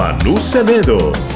Manu Cenedo.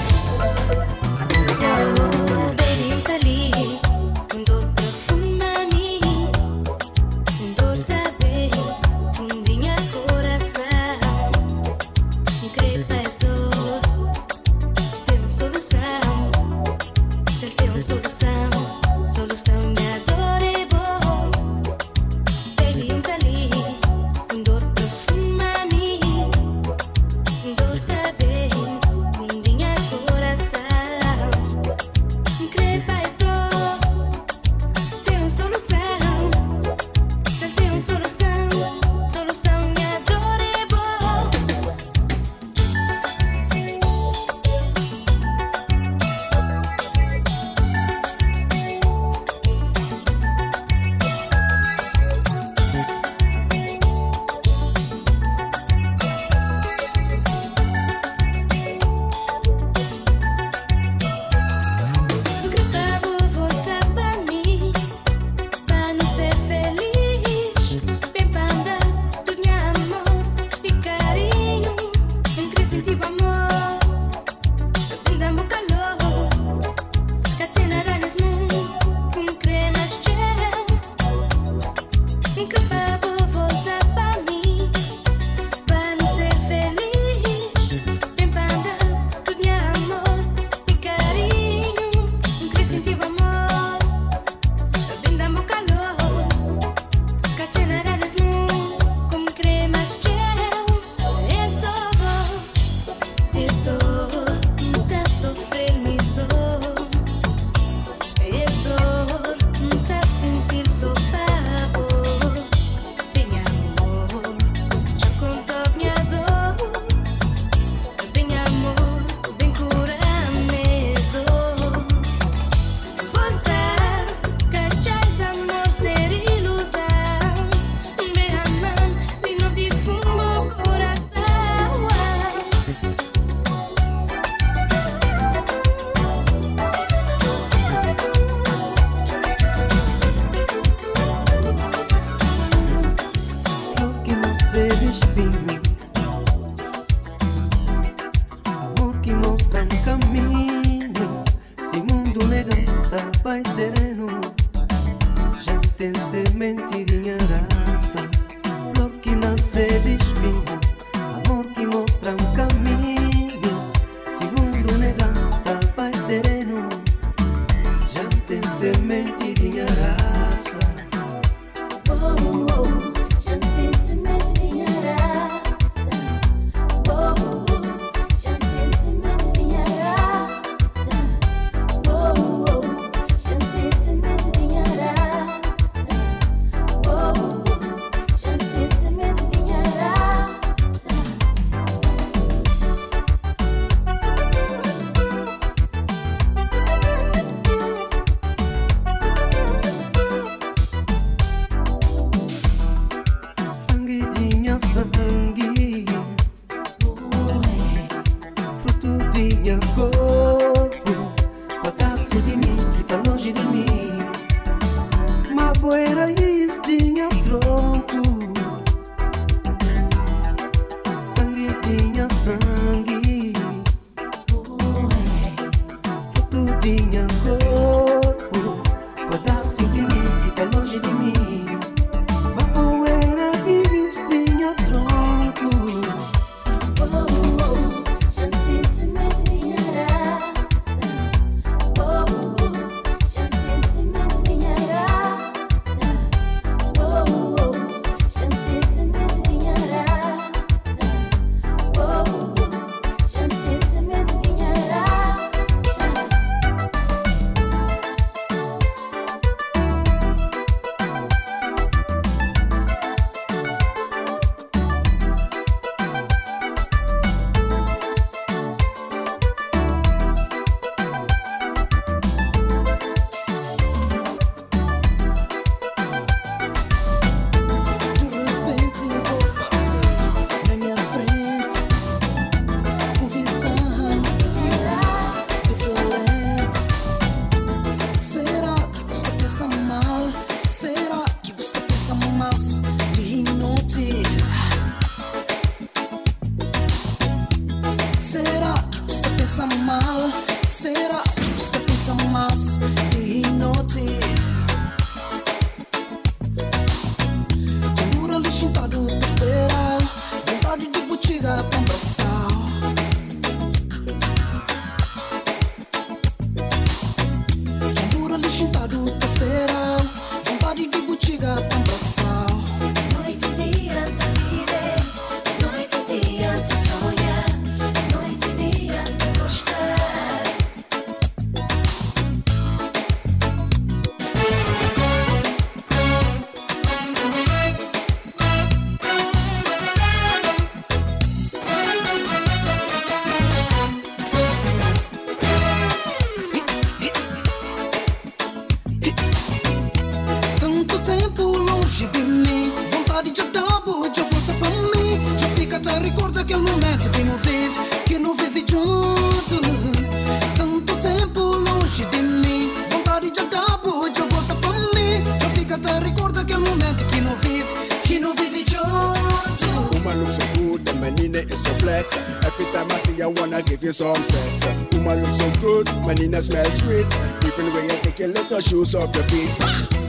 to suplex. Every time I see you, wanna give you some sex. Woman looks so good, my Nina smell sweet. Even when you take your little shoes off your feet.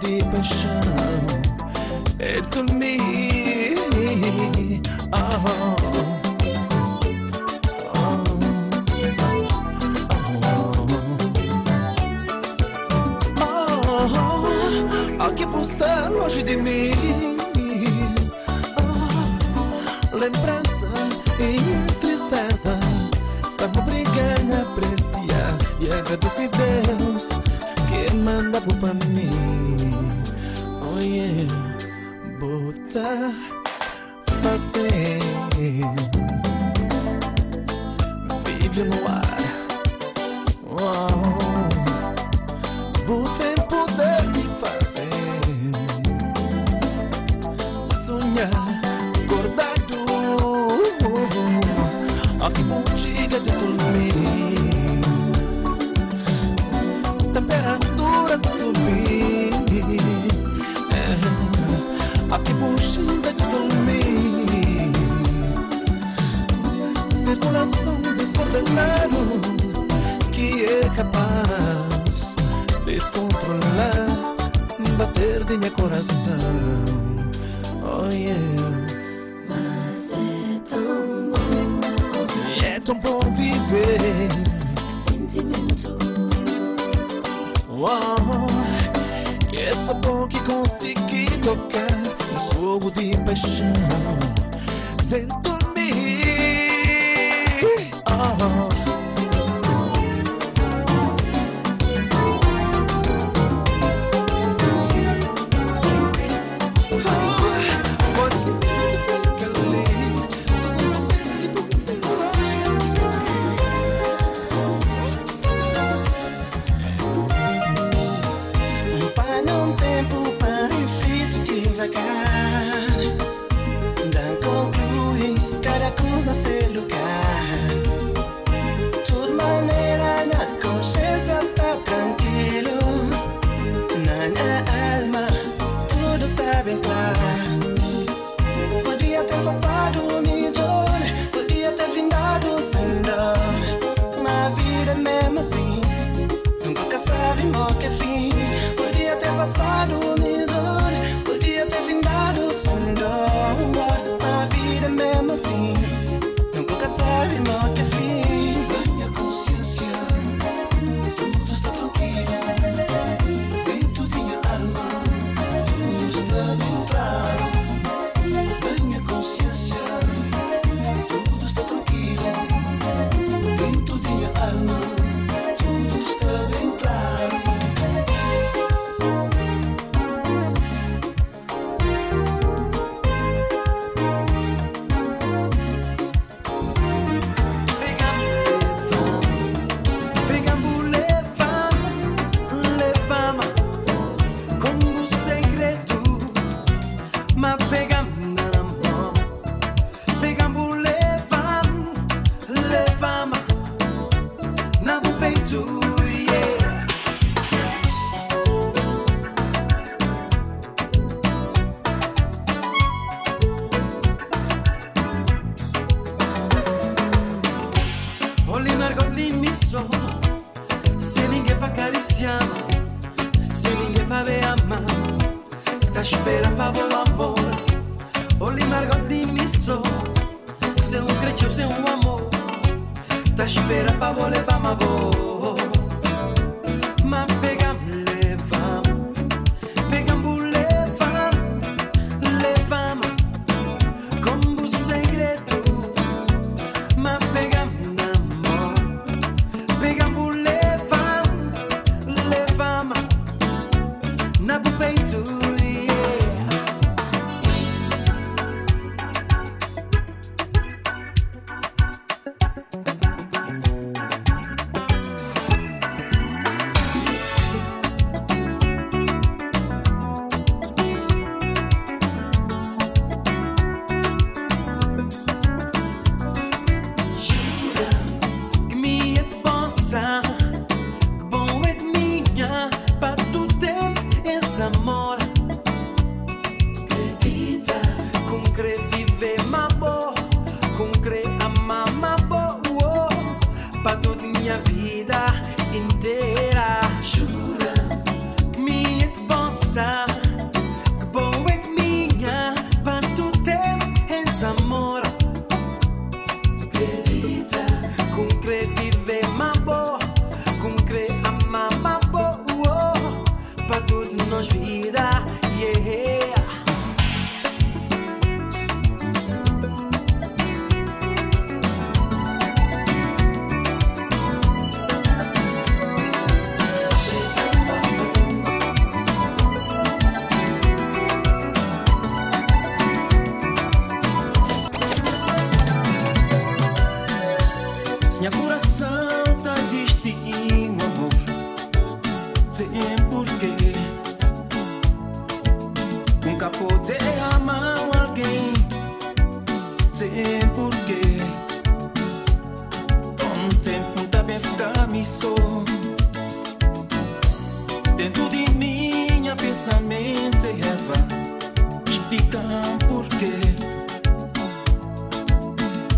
de paixão é dormir. Oh. que por estar longe de mim. Oh, lembrança e tristeza tá me a apreciar e agradecer Deus que manda por mim botar fazer vive no ar coisa boa que consegui tocar. Um fogo de paixão dentro de mim. Oh.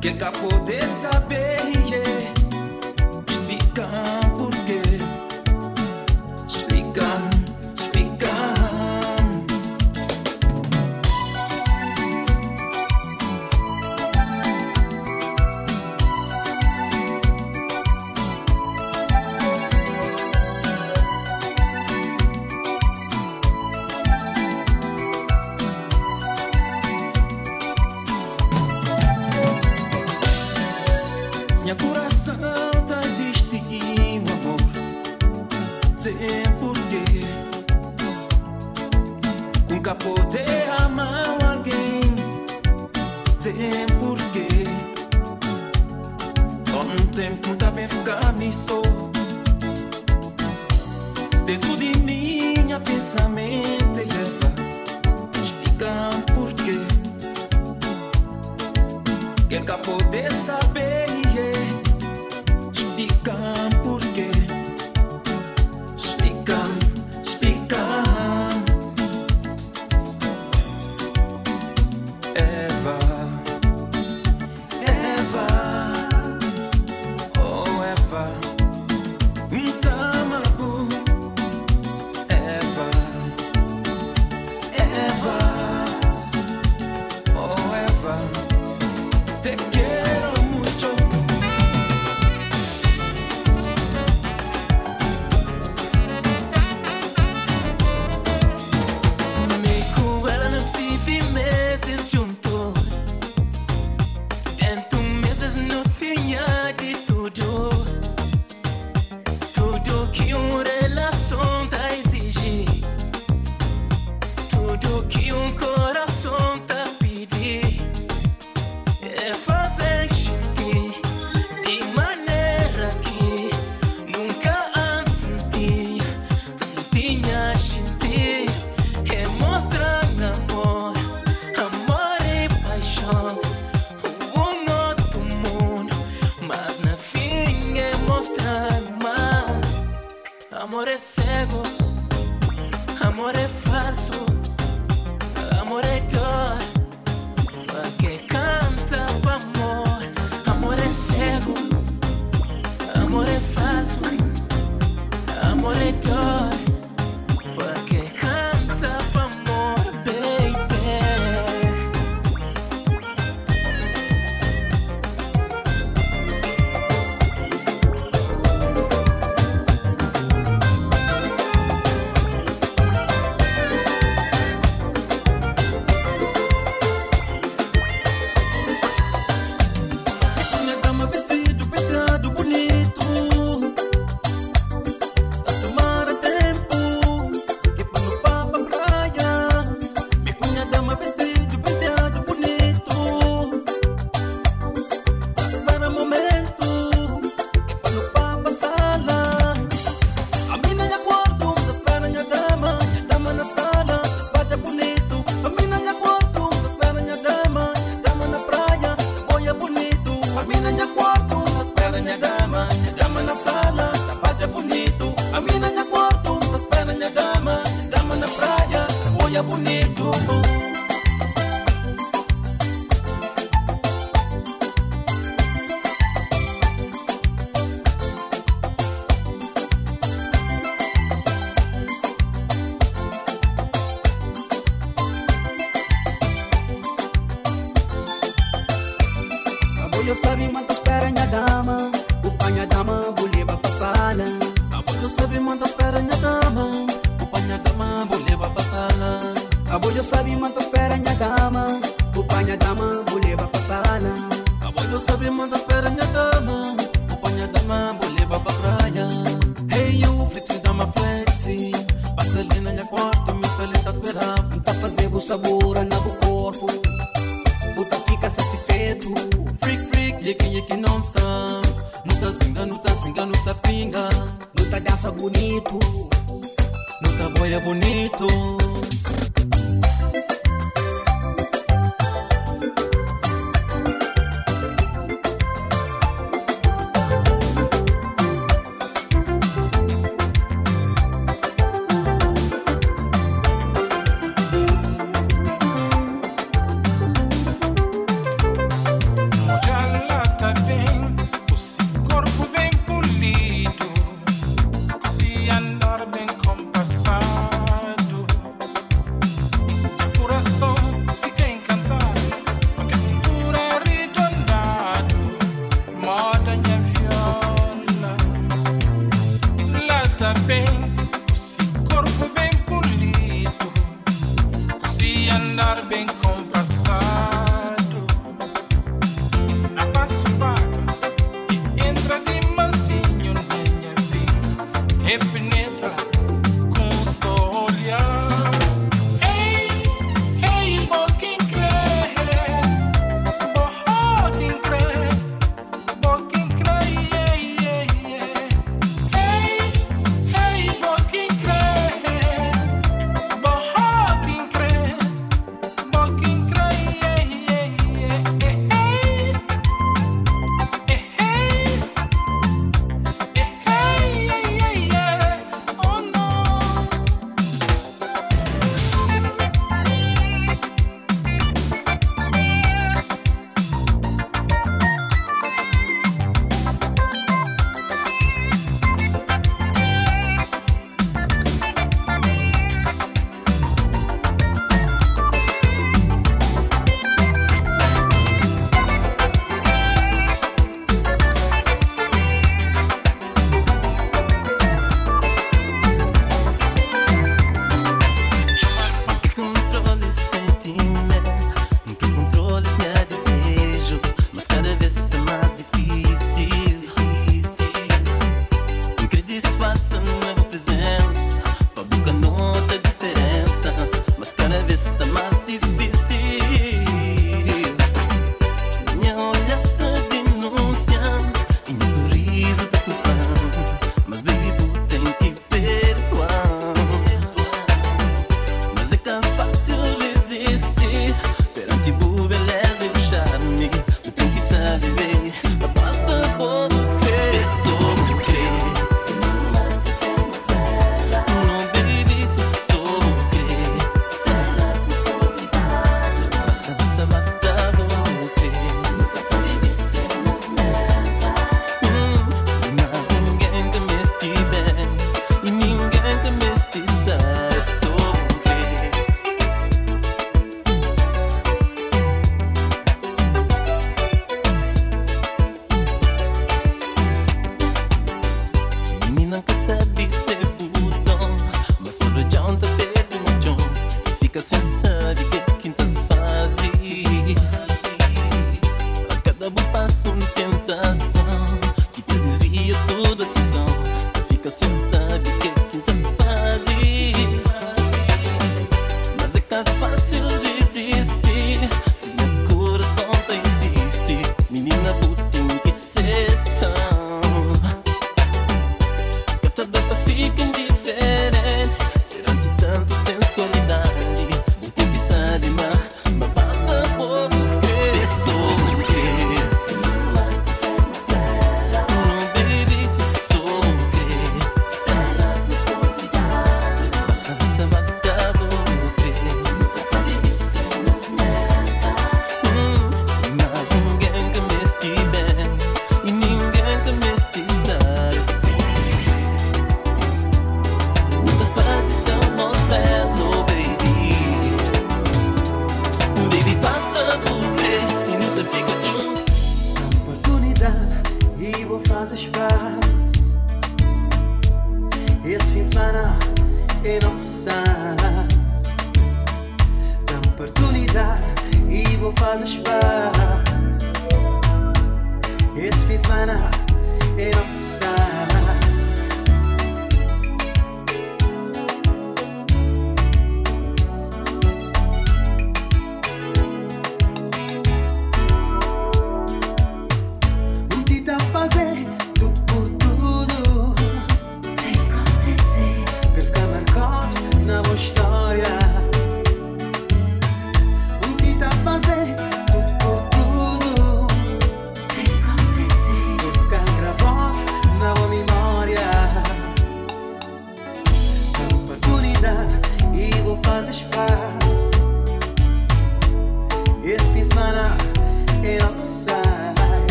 Tive meses juntos pinga Luta dança bonito tá boia bonito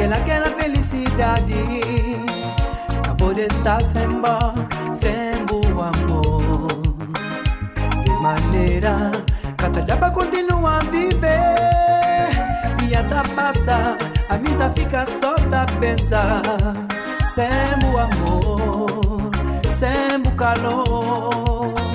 que ela a felicidade. Acabou de estar sem bó, sem bo amor. Desmaneira, pra continua a viver. e a passa, a mim tá fica só da pensar. Sem bo amor, sem bo calor.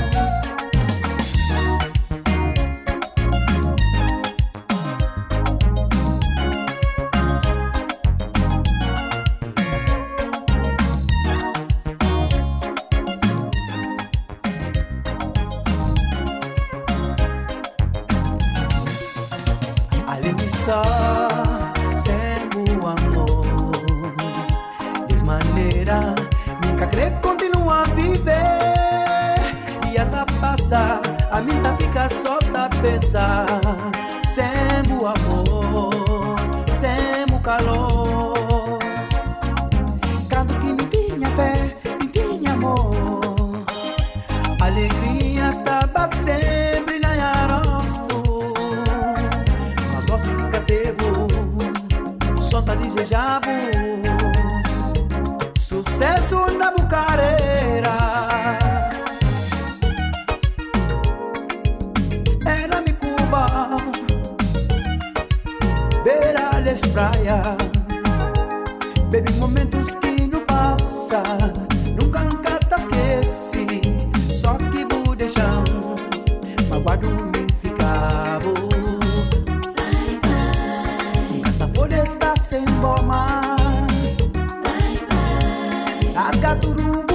desplaya. Bebe momentos que não passa, nunca nunca te esqueci. Só que vou deixar, guardo me ficava. Essa poder sem bom mais. arca tudo.